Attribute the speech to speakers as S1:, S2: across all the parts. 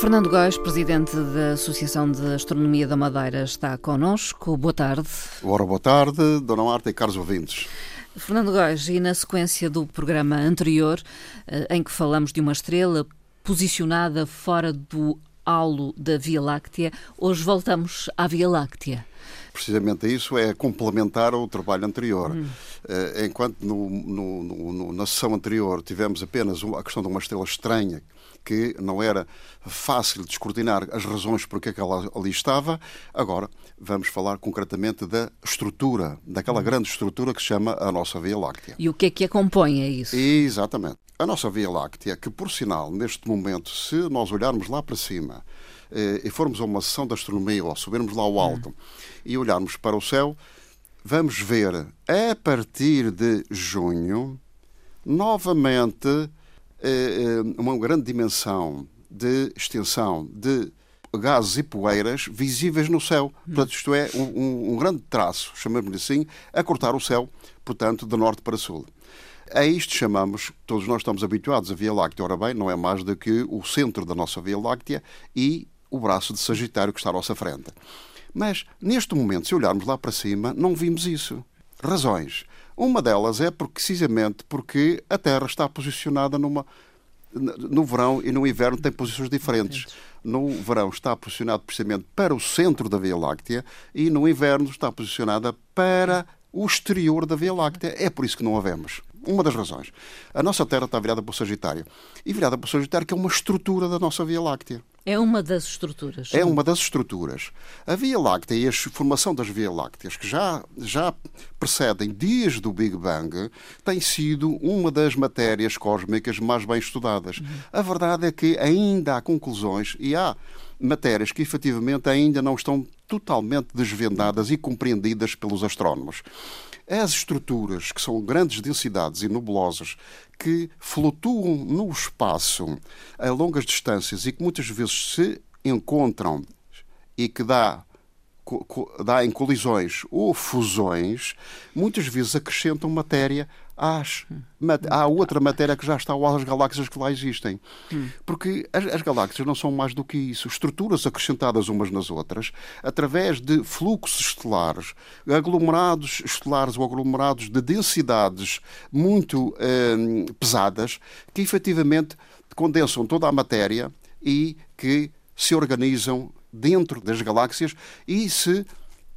S1: Fernando Góis, presidente da Associação de Astronomia da Madeira, está connosco. Boa tarde.
S2: Ora, boa tarde, Dona Marta e caros ouvintes.
S1: Fernando Góis, e na sequência do programa anterior, eh, em que falamos de uma estrela posicionada fora do halo da Via Láctea, hoje voltamos à Via Láctea
S2: precisamente isso, é complementar o trabalho anterior. Hum. Enquanto no, no, no, na sessão anterior tivemos apenas a questão de uma estrela estranha que não era fácil descortinar as razões por que ela ali estava. Agora vamos falar concretamente da estrutura, daquela grande estrutura que se chama a nossa Via Láctea.
S1: E o que é que a compõe, é isso?
S2: Exatamente. A nossa Via Láctea, que por sinal, neste momento, se nós olharmos lá para cima eh, e formos a uma sessão de astronomia ou subirmos lá ao hum. alto hum. e olharmos para o céu, vamos ver a partir de junho novamente uma grande dimensão de extensão de gases e poeiras visíveis no céu. Portanto, isto é um, um grande traço, chamamos-lhe assim, a cortar o céu, portanto, de norte para sul. A isto chamamos, todos nós estamos habituados a Via Láctea, ora bem, não é mais do que o centro da nossa Via Láctea e o braço de Sagitário que está à nossa frente. Mas, neste momento, se olharmos lá para cima, não vimos isso. Razões. Uma delas é precisamente porque a Terra está posicionada numa. No verão e no inverno tem posições diferentes. No verão está posicionado precisamente para o centro da Via Láctea e no inverno está posicionada para o exterior da Via Láctea. É por isso que não a vemos. Uma das razões. A nossa Terra está virada para o Sagitário. E virada para o Sagitário, que é uma estrutura da nossa Via Láctea.
S1: É uma das estruturas.
S2: É uma das estruturas. A Via Láctea e a formação das Via Lácteas, que já, já precedem desde o Big Bang, tem sido uma das matérias cósmicas mais bem estudadas. Uhum. A verdade é que ainda há conclusões e há matérias que efetivamente ainda não estão totalmente desvendadas e compreendidas pelos astrónomos. As estruturas, que são grandes densidades e nebulosas, que flutuam no espaço a longas distâncias e que muitas vezes se encontram e que dá dá em colisões ou fusões, muitas vezes acrescentam matéria às, à outra matéria que já está ou às galáxias que lá existem. Porque as, as, galáxias não são mais do que isso. Estruturas acrescentadas umas nas outras, através de fluxos estelares, aglomerados estelares ou aglomerados de densidades muito eh, pesadas, que efetivamente condensam toda a matéria e que se organizam dentro das galáxias e se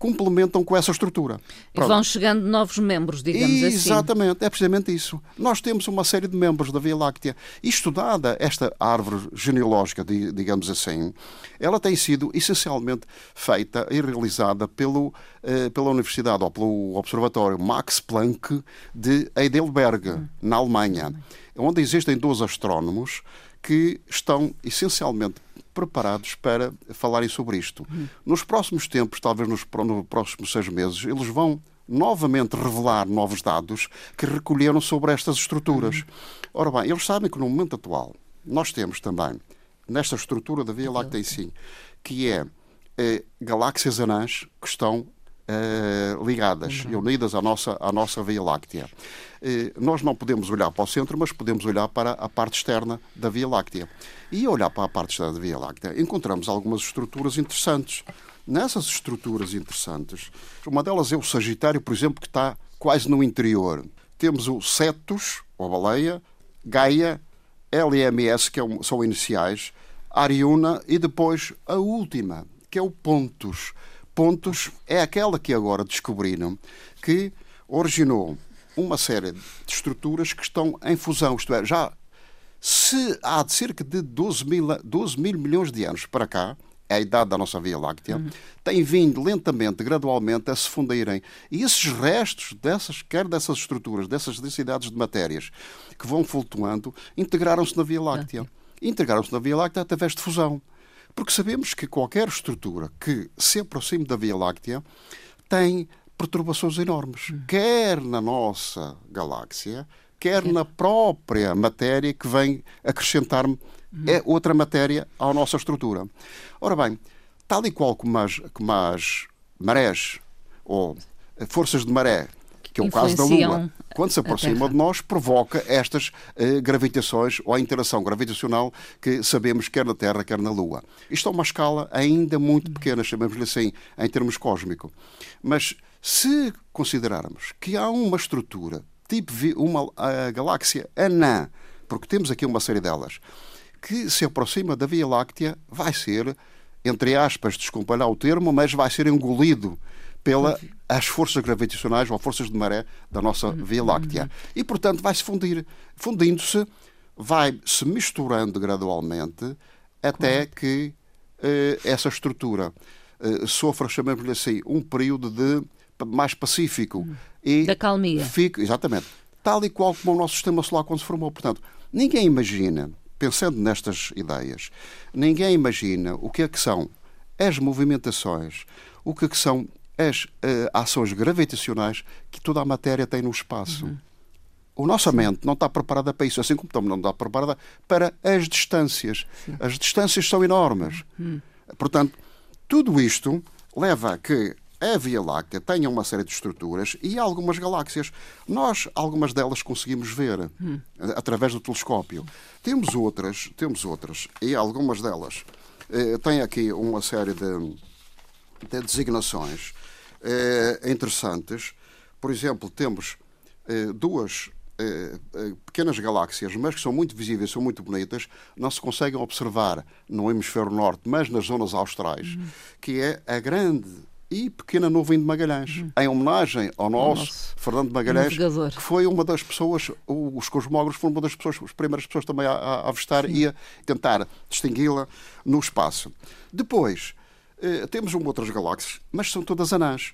S2: complementam com essa estrutura.
S1: Pronto. E vão chegando novos membros, digamos
S2: Exatamente,
S1: assim.
S2: Exatamente, é precisamente isso. Nós temos uma série de membros da Via Láctea. E estudada esta árvore genealógica, digamos assim, ela tem sido essencialmente feita e realizada pelo, eh, pela Universidade ou pelo Observatório Max Planck de Heidelberg, hum. na Alemanha, onde existem dois astrónomos que estão essencialmente preparados para falarem sobre isto. Uhum. Nos próximos tempos, talvez nos, nos próximos seis meses, eles vão novamente revelar novos dados que recolheram sobre estas estruturas. Uhum. Ora bem, eles sabem que no momento atual nós temos também, nesta estrutura da Via Láctea em si, que é eh, galáxias anãs que estão uh, ligadas uhum. e unidas à nossa, à nossa Via Láctea. Uh, nós não podemos olhar para o centro, mas podemos olhar para a parte externa da Via Láctea. E olhar para a parte externa da Via Láctea, encontramos algumas estruturas interessantes. Nessas estruturas interessantes, uma delas é o Sagitário, por exemplo, que está quase no interior. Temos o Cetus, ou a baleia, Gaia, LMS, que é são iniciais, Ariuna e depois a última, que é o Pontus pontos é aquela que agora descobriram que originou uma série de estruturas que estão em fusão, isto é, já se há de cerca de 12 mil, 12 mil milhões de anos para cá, é a idade da nossa Via Láctea, uhum. tem vindo lentamente, gradualmente, a se fundirem. E esses restos dessas, quer dessas estruturas, dessas densidades de matérias que vão flutuando, integraram-se na Via Láctea. Integraram-se na Via Láctea através de fusão. Porque sabemos que qualquer estrutura que se aproxime da Via Láctea tem perturbações enormes, quer na nossa galáxia, quer na própria matéria que vem acrescentar-me. É outra matéria à nossa estrutura. Ora bem, tal e qual como as, como as marés ou forças de maré, que é o caso da Lua, quando se aproxima de nós, provoca estas eh, gravitações ou a interação gravitacional que sabemos quer na Terra, quer na Lua. Isto é uma escala ainda muito pequena, chamamos-lhe assim, em termos cósmicos. Mas se considerarmos que há uma estrutura, tipo uma a galáxia anã, porque temos aqui uma série delas, que se aproxima da Via Láctea, vai ser, entre aspas, desculpa lá o termo, mas vai ser engolido pelas as forças gravitacionais ou forças de maré da nossa uhum. Via Láctea. E, portanto, vai se fundir. Fundindo-se, vai se misturando gradualmente até que uh, essa estrutura uh, sofra, chamemos-lhe assim, um período de mais pacífico. Uhum.
S1: E da calmia.
S2: Fica, exatamente. Tal e qual como o nosso sistema solar quando se formou. Portanto, ninguém imagina, pensando nestas ideias, ninguém imagina o que é que são as movimentações, o que é que são as uh, ações gravitacionais que toda a matéria tem no espaço. Uhum. A nossa mente não está preparada para isso, assim como também não está preparada para as distâncias. Sim. As distâncias são enormes. Uhum. Portanto, tudo isto leva a que a Via Láctea tenha uma série de estruturas e algumas galáxias. Nós, algumas delas, conseguimos ver uhum. através do telescópio. Temos outras, temos outras, e algumas delas eh, têm aqui uma série de, de designações eh, interessantes. Por exemplo, temos eh, duas eh, pequenas galáxias, mas que são muito visíveis, são muito bonitas, não se conseguem observar no hemisfério norte, mas nas zonas austrais, uhum. que é a grande e pequena nuvem de Magalhães, uhum. em homenagem ao nosso, nosso Fernando Magalhães,
S1: navegador.
S2: que foi uma das pessoas, os cosmógrafos foram uma das pessoas, as primeiras pessoas também a, a avistar Sim. e a tentar distingui-la no espaço. Depois, eh, temos outras galáxias, mas são todas anãs.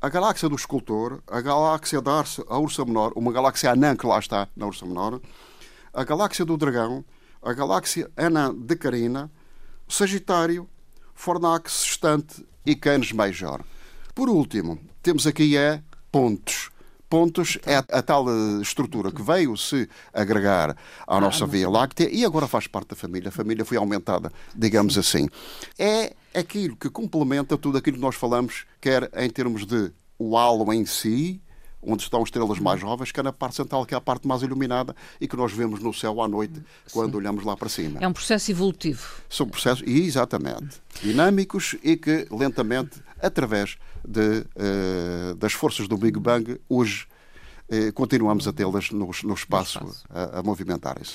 S2: A galáxia do escultor, a galáxia da Ursa, a Ursa Menor, uma galáxia anã que lá está na Ursa Menor, a galáxia do Dragão, a galáxia anã de Carina, Sagitário, Fornax, Sextante e Canis Major. Por último, temos aqui é pontos pontos é a, a tal estrutura que veio se agregar à ah, nossa Via Láctea e agora faz parte da família. A família foi aumentada, digamos assim. É aquilo que complementa tudo aquilo que nós falamos, quer em termos de o halo em si, onde estão estrelas mais jovens, que é na parte central, que é a parte mais iluminada e que nós vemos no céu à noite quando Sim. olhamos lá para cima.
S1: É um processo evolutivo.
S2: São processos, exatamente, dinâmicos e que lentamente, através de, uh, das forças do Big Bang, hoje continuamos a tê-las no, no, espaço, a, a movimentarem-se.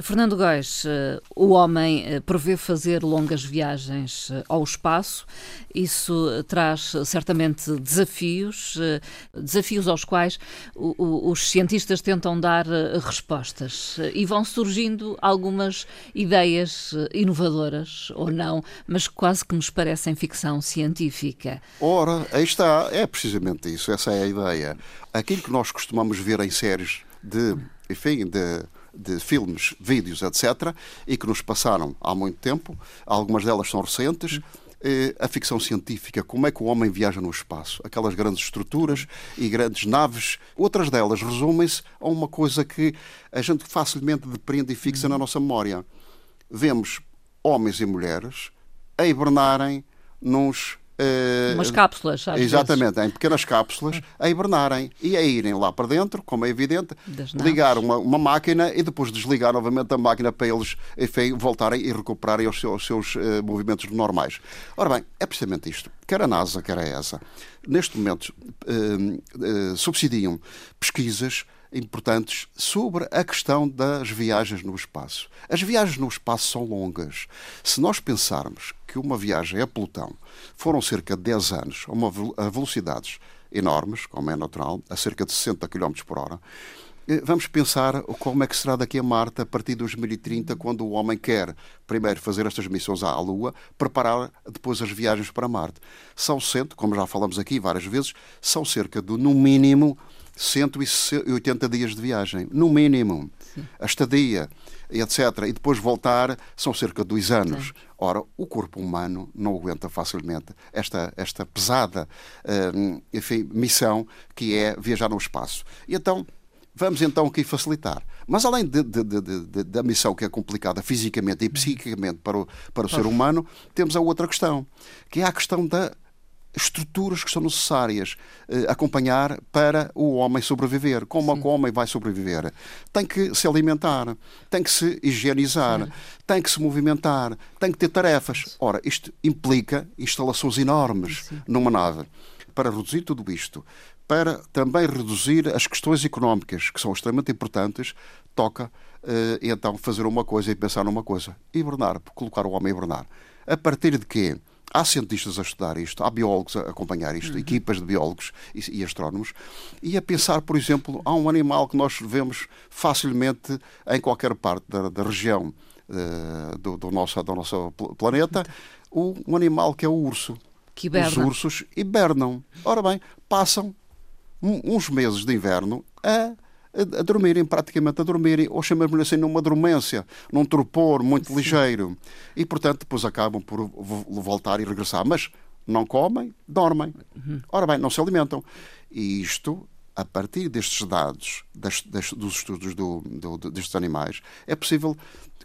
S1: Fernando Góes, eh, o homem eh, prevê fazer longas viagens ao espaço. Isso traz certamente desafios, desafios aos quais os cientistas tentam dar respostas. E vão surgindo algumas ideias inovadoras, ou não, mas quase que nos parecem ficção científica.
S2: Ora, aí está, é precisamente isso, essa é a ideia. Aquilo que nós costumamos ver em séries de, enfim, de, de filmes, vídeos, etc., e que nos passaram há muito tempo, algumas delas são recentes. Eh, a ficção científica, como é que o homem viaja no espaço, aquelas grandes estruturas e grandes naves, outras delas resumem-se a uma coisa que a gente facilmente depreende e fixa na nossa memória. Vemos homens e mulheres a hibernarem nos
S1: Uh, Umas cápsulas,
S2: Exatamente, vezes. em pequenas cápsulas, a hibernarem e a irem lá para dentro, como é evidente, ligar uma, uma, máquina e depois desligar novamente a máquina para eles enfim, voltarem e recuperarem os seus, os seus uh, movimentos normais. Ora bem, é precisamente isto. Quer a NASA, quer a ESA, neste momento uh, subsidiam pesquisas importantes sobre a questão das viagens no espaço. As viagens no espaço são longas. Se nós pensarmos que uma viagem a Plutão foram cerca de 10 anos, a, uma, a velocidades enormes, como é natural, a cerca de 60 km por hora, eh, vamos pensar como é que será daqui a Marte a partir de 2030, quando o homem quer primeiro fazer estas missões à Lua, preparar depois as viagens para Marte. São cento, como já falamos aqui várias vezes, são cerca de, no mínimo, 180 dias de viagem. No mínimo. Sim. A estadia, etc. E depois voltar são cerca de dois anos. Sim. Ora, o corpo humano não aguenta facilmente esta, esta pesada uh, enfim, missão que é viajar no espaço. E então Vamos então aqui facilitar. Mas além de, de, de, da missão que é complicada fisicamente e psiquicamente para o, para o ser humano, temos a outra questão, que é a questão das estruturas que são necessárias eh, acompanhar para o homem sobreviver. Como Sim. o homem vai sobreviver? Tem que se alimentar, tem que se higienizar, Sim. tem que se movimentar, tem que ter tarefas. Ora, isto implica instalações enormes Sim. numa nave. Para reduzir tudo isto, para também reduzir as questões económicas, que são extremamente importantes, toca uh, então fazer uma coisa e pensar numa coisa. Hibernar, colocar o homem a hibernar. A partir de quê? Há cientistas a estudar isto, há biólogos a acompanhar isto, uhum. equipas de biólogos e, e, astrónomos, e a pensar, por exemplo, há um animal que nós vemos facilmente em qualquer parte da, da região uh, do, do, nosso, do nosso planeta, o, um animal que é o urso.
S1: Que hiberna.
S2: Os ursos hibernam. Ora bem, passam uns meses de inverno a, a, a dormirem, praticamente a dormirem, ou chamamos-lhe assim numa dormência, num torpor muito Sim. ligeiro. E, portanto, depois acabam por voltar e regressar. Mas não comem, dormem. Uhum. Ora bem, não se alimentam. E isto, a partir destes dados, das, das, dos estudos do, do, destes animais, é possível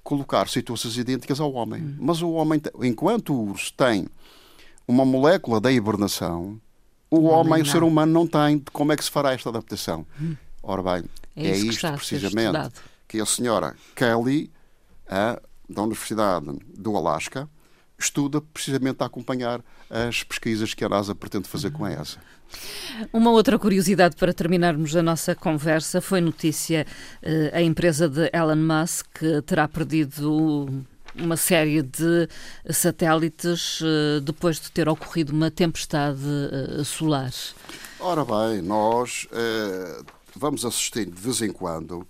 S2: colocar situações idênticas ao homem. Uhum. Mas o homem, enquanto o urso tem uma molécula da hibernação, o homem, o ser humano, não tem. Como é que se fará esta adaptação? Hum. Ora bem, é, é isto precisamente que a senhora Kelly, a, da Universidade do Alasca, estuda precisamente a acompanhar as pesquisas que a NASA pretende fazer com a uhum. ESA.
S1: Uma outra curiosidade para terminarmos a nossa conversa foi notícia uh, a empresa de Elon Musk terá perdido uma série de satélites eh, depois de ter ocorrido uma tempestade eh, solar.
S2: Ora bem, nós uh, vamos assistindo de vez em quando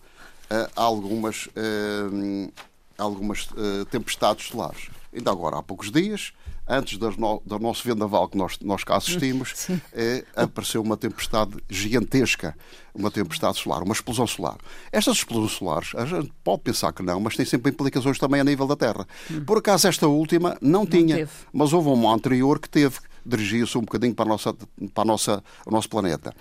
S2: a algumas, uh, algumas uh, tempestades solares. Ainda agora, há poucos dias, antes no, do nosso vendaval que nós, nós cá assistimos, é, apareceu uma tempestade gigantesca, uma tempestade solar, uma explosão solar. Estas explosões solares, a gente pode pensar que não, mas tem sempre implicações também a nível da Terra. Hum. Por acaso, esta última não, não tinha, teve. mas houve uma anterior que teve, dirigia-se um bocadinho para, a nossa, para a nossa, o nosso planeta.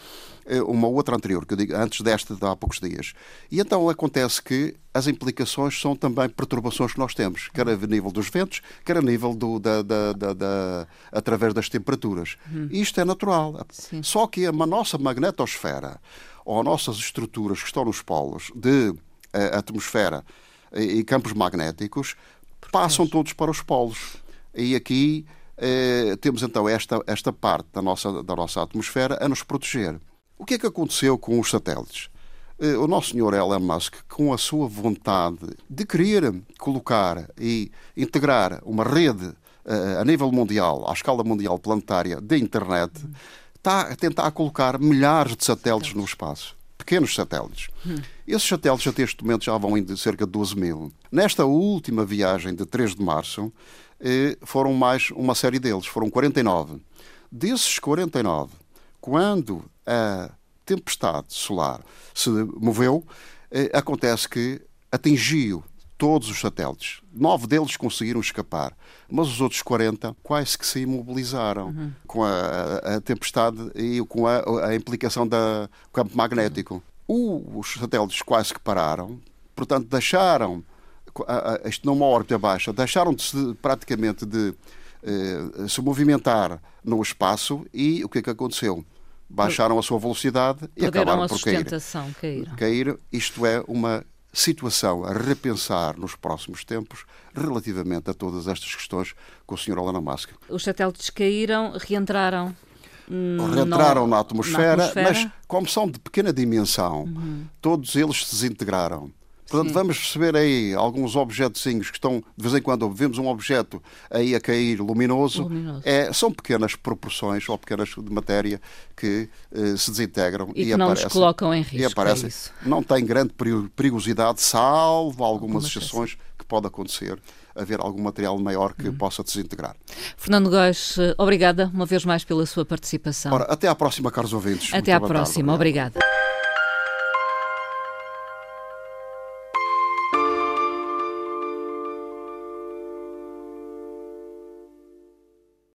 S2: Eh, uma outra anterior, que eu digo, antes desta de há poucos dias. E então acontece que as implicações são também perturbações que nós temos, quer a nível dos ventos, quer a nível do, da, da, da, da através das temperaturas. Hum. Isto é natural. Sim. Só que a nossa magnetosfera, ou as nossas estruturas que estão nos polos de a, eh, atmosfera e, e campos magnéticos, passam todos para os polos. E aqui eh, temos então esta, esta parte da nossa, da nossa atmosfera a nos proteger. O que é que aconteceu com os satélites? Eh, o nosso senhor Elon Musk, com a sua vontade de querer colocar e integrar uma rede eh, a nível mundial, à escala mundial planetária de internet, está a tentar colocar milhares de satélites no espaço. Pequenos satélites. Esses satélites até este momento já vão em cerca de 12 mil. Nesta última viagem de 3 de março, foram mais uma série deles, foram 49. Desses 49, quando a tempestade solar se moveu, eh, acontece que atingiu todos os satélites. Nove deles conseguiram escapar, mas os outros 40 quase que se imobilizaram uhum. com a, a, tempestade e com a, a implicação do campo magnético. Uhum. os satélites quase que pararam, portanto, deixaram, isto numa órbita baixa, deixaram de se, praticamente de eh, se movimentar no espaço e o que é que aconteceu? baixaram a sua velocidade e acabaram por cair.
S1: Caíram.
S2: Cair, isto é uma situação a repensar nos próximos tempos relativamente a todas estas questões com o Sr. Elon Musk.
S1: Os satélites caíram, reentraram
S2: reentraram na, atmosfera, na, atmosfera, mas como são de pequena dimensão, uhum. todos eles se desintegraram. Portanto, Sim. vamos perceber aí alguns objetozinhos que estão, de vez em quando vemos um objeto aí a cair luminoso, luminoso. É, são pequenas proporções ou pequenas de matéria que uh, se desintegram
S1: e, e que não aparecem. nos colocam em risco. E
S2: é aparecem.
S1: É
S2: não tem grande perigosidade, salvo algumas exceções que pode acontecer haver algum material maior que hum. possa desintegrar.
S1: Fernando Góes, obrigada uma vez mais pela sua participação.
S2: Ora, até à próxima, caros ouvintes.
S1: Até Muito à próxima, tarde, obrigada.